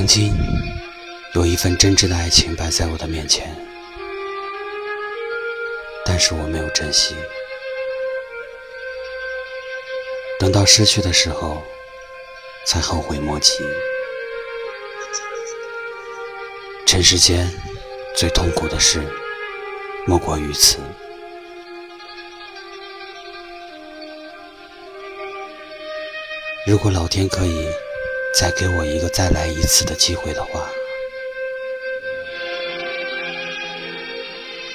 曾经有一份真挚的爱情摆在我的面前，但是我没有珍惜。等到失去的时候，才后悔莫及。尘世间最痛苦的事，莫过于此。如果老天可以再给我一个再来一次的机会的话，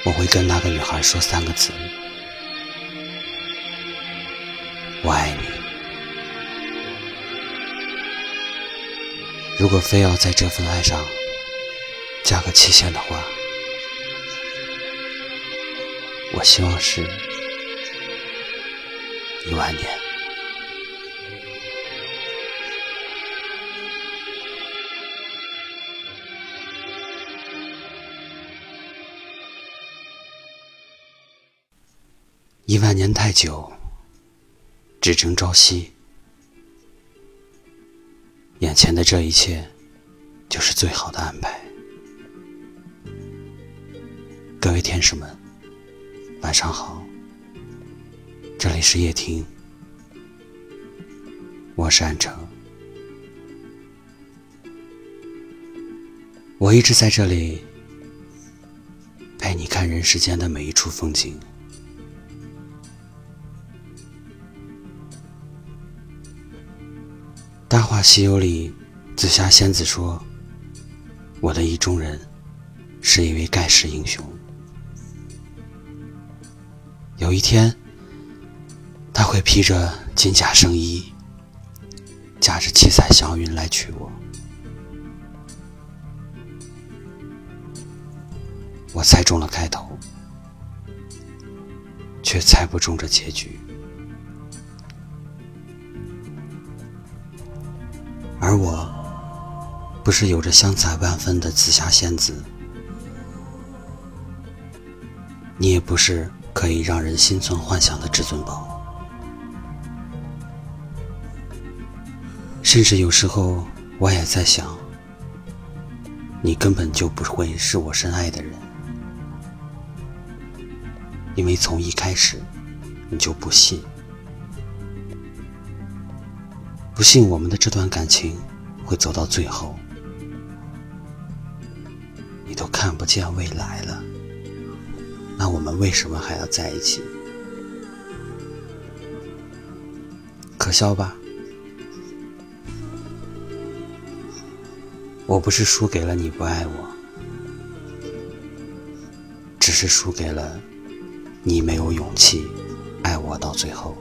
我会跟那个女孩说三个字：我爱你。如果非要在这份爱上加个期限的话，我希望是一万年。一万年太久，只争朝夕。眼前的这一切，就是最好的安排。各位天使们，晚上好。这里是夜听，我是安城。我一直在这里，陪你看人世间的每一处风景。《大话西游》里，紫霞仙子说：“我的意中人是一位盖世英雄。有一天，他会披着金甲圣衣，驾着七彩祥云来娶我。”我猜中了开头，却猜不中这结局。而我，不是有着香彩万分的紫霞仙子，你也不是可以让人心存幻想的至尊宝，甚至有时候我也在想，你根本就不会是我深爱的人，因为从一开始你就不信。不信我们的这段感情会走到最后，你都看不见未来了，那我们为什么还要在一起？可笑吧？我不是输给了你不爱我，只是输给了你没有勇气爱我到最后。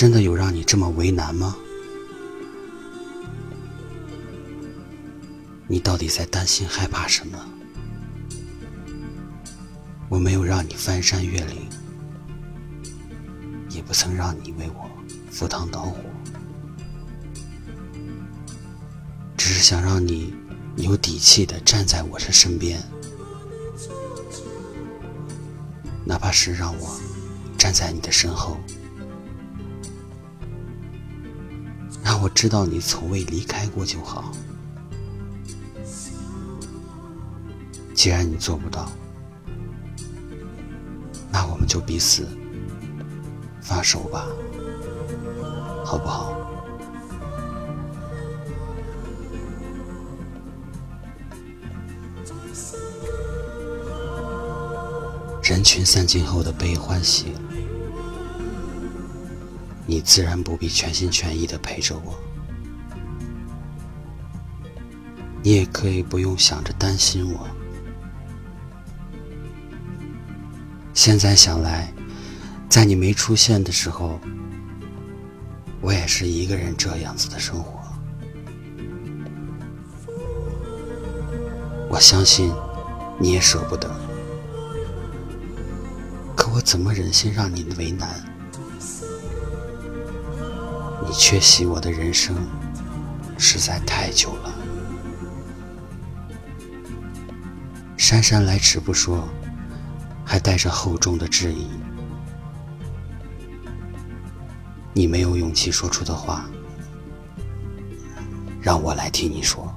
真的有让你这么为难吗？你到底在担心害怕什么？我没有让你翻山越岭，也不曾让你为我赴汤蹈火，只是想让你有底气的站在我的身边，哪怕是让我站在你的身后。我知道你从未离开过就好。既然你做不到，那我们就彼此放手吧，好不好？人群散尽后的悲欢喜。你自然不必全心全意的陪着我，你也可以不用想着担心我。现在想来，在你没出现的时候，我也是一个人这样子的生活。我相信你也舍不得，可我怎么忍心让你为难？你缺席我的人生实在太久了。姗姗来迟不说，还带着厚重的质疑。你没有勇气说出的话，让我来替你说。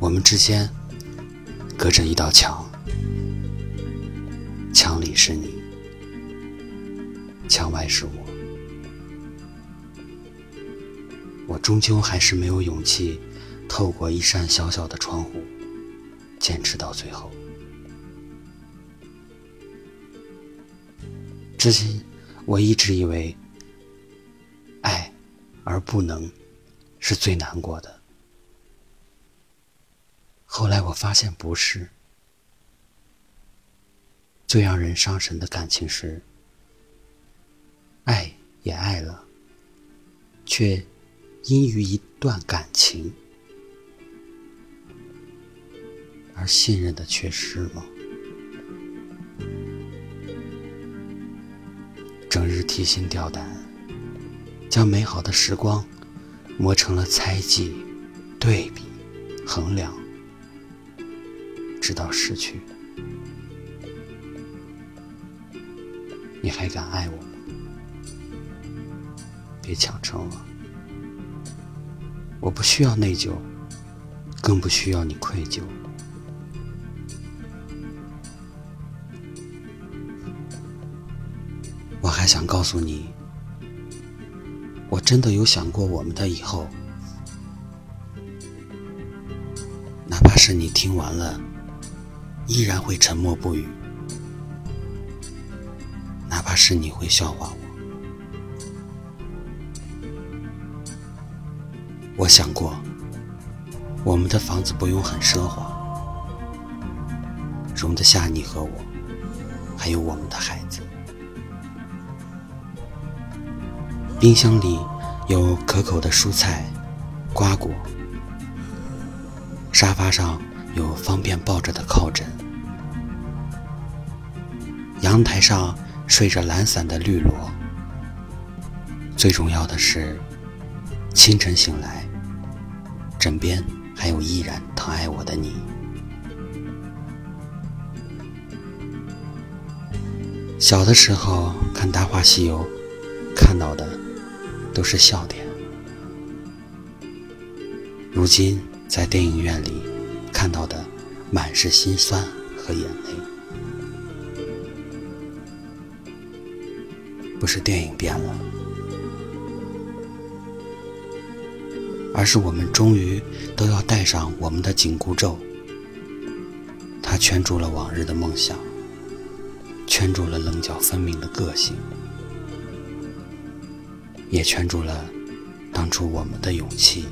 我们之间隔着一道墙，墙里是你，墙外是我。我终究还是没有勇气透过一扇小小的窗户坚持到最后。之前我一直以为爱而不能是最难过的，后来我发现不是。最让人伤神的感情是也爱了，却。因于一段感情而信任的缺失吗？整日提心吊胆，将美好的时光磨成了猜忌、对比、衡量，直到失去，你还敢爱我吗？别强撑了。我不需要内疚，更不需要你愧疚。我还想告诉你，我真的有想过我们的以后，哪怕是你听完了，依然会沉默不语；哪怕是你会笑话我。我想过，我们的房子不用很奢华，容得下你和我，还有我们的孩子。冰箱里有可口的蔬菜、瓜果，沙发上有方便抱着的靠枕，阳台上睡着懒散的绿萝。最重要的是，清晨醒来。枕边还有依然疼爱我的你。小的时候看《大话西游》，看到的都是笑点；如今在电影院里看到的，满是心酸和眼泪。不是电影变了。而是我们终于都要戴上我们的紧箍咒，它圈住了往日的梦想，圈住了棱角分明的个性，也圈住了当初我们的勇气。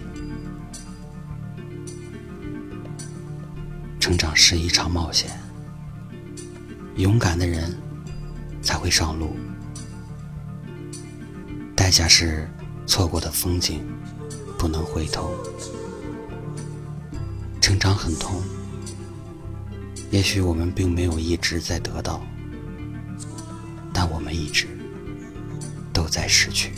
成长是一场冒险，勇敢的人才会上路，代价是错过的风景。不能回头，成长很痛。也许我们并没有一直在得到，但我们一直都在失去。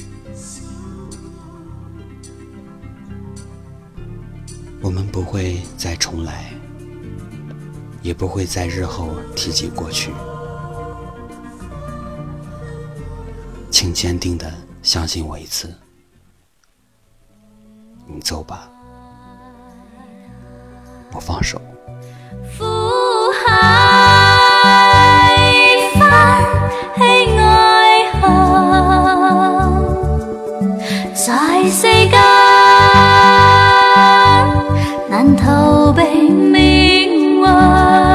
我们不会再重来，也不会在日后提及过去。请坚定的相信我一次。你走吧不放手。苦海翻起爱恨在世间难逃避命运。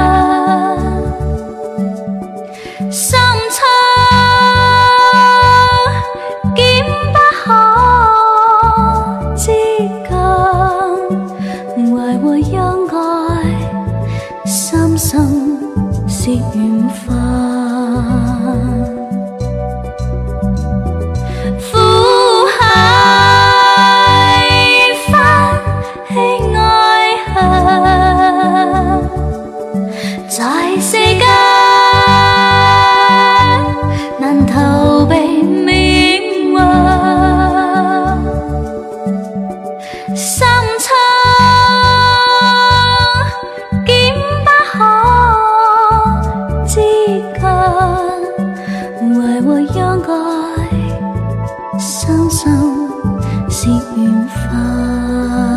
世间难逃避命运相亲竟不可接近唯唯应该相信是缘分。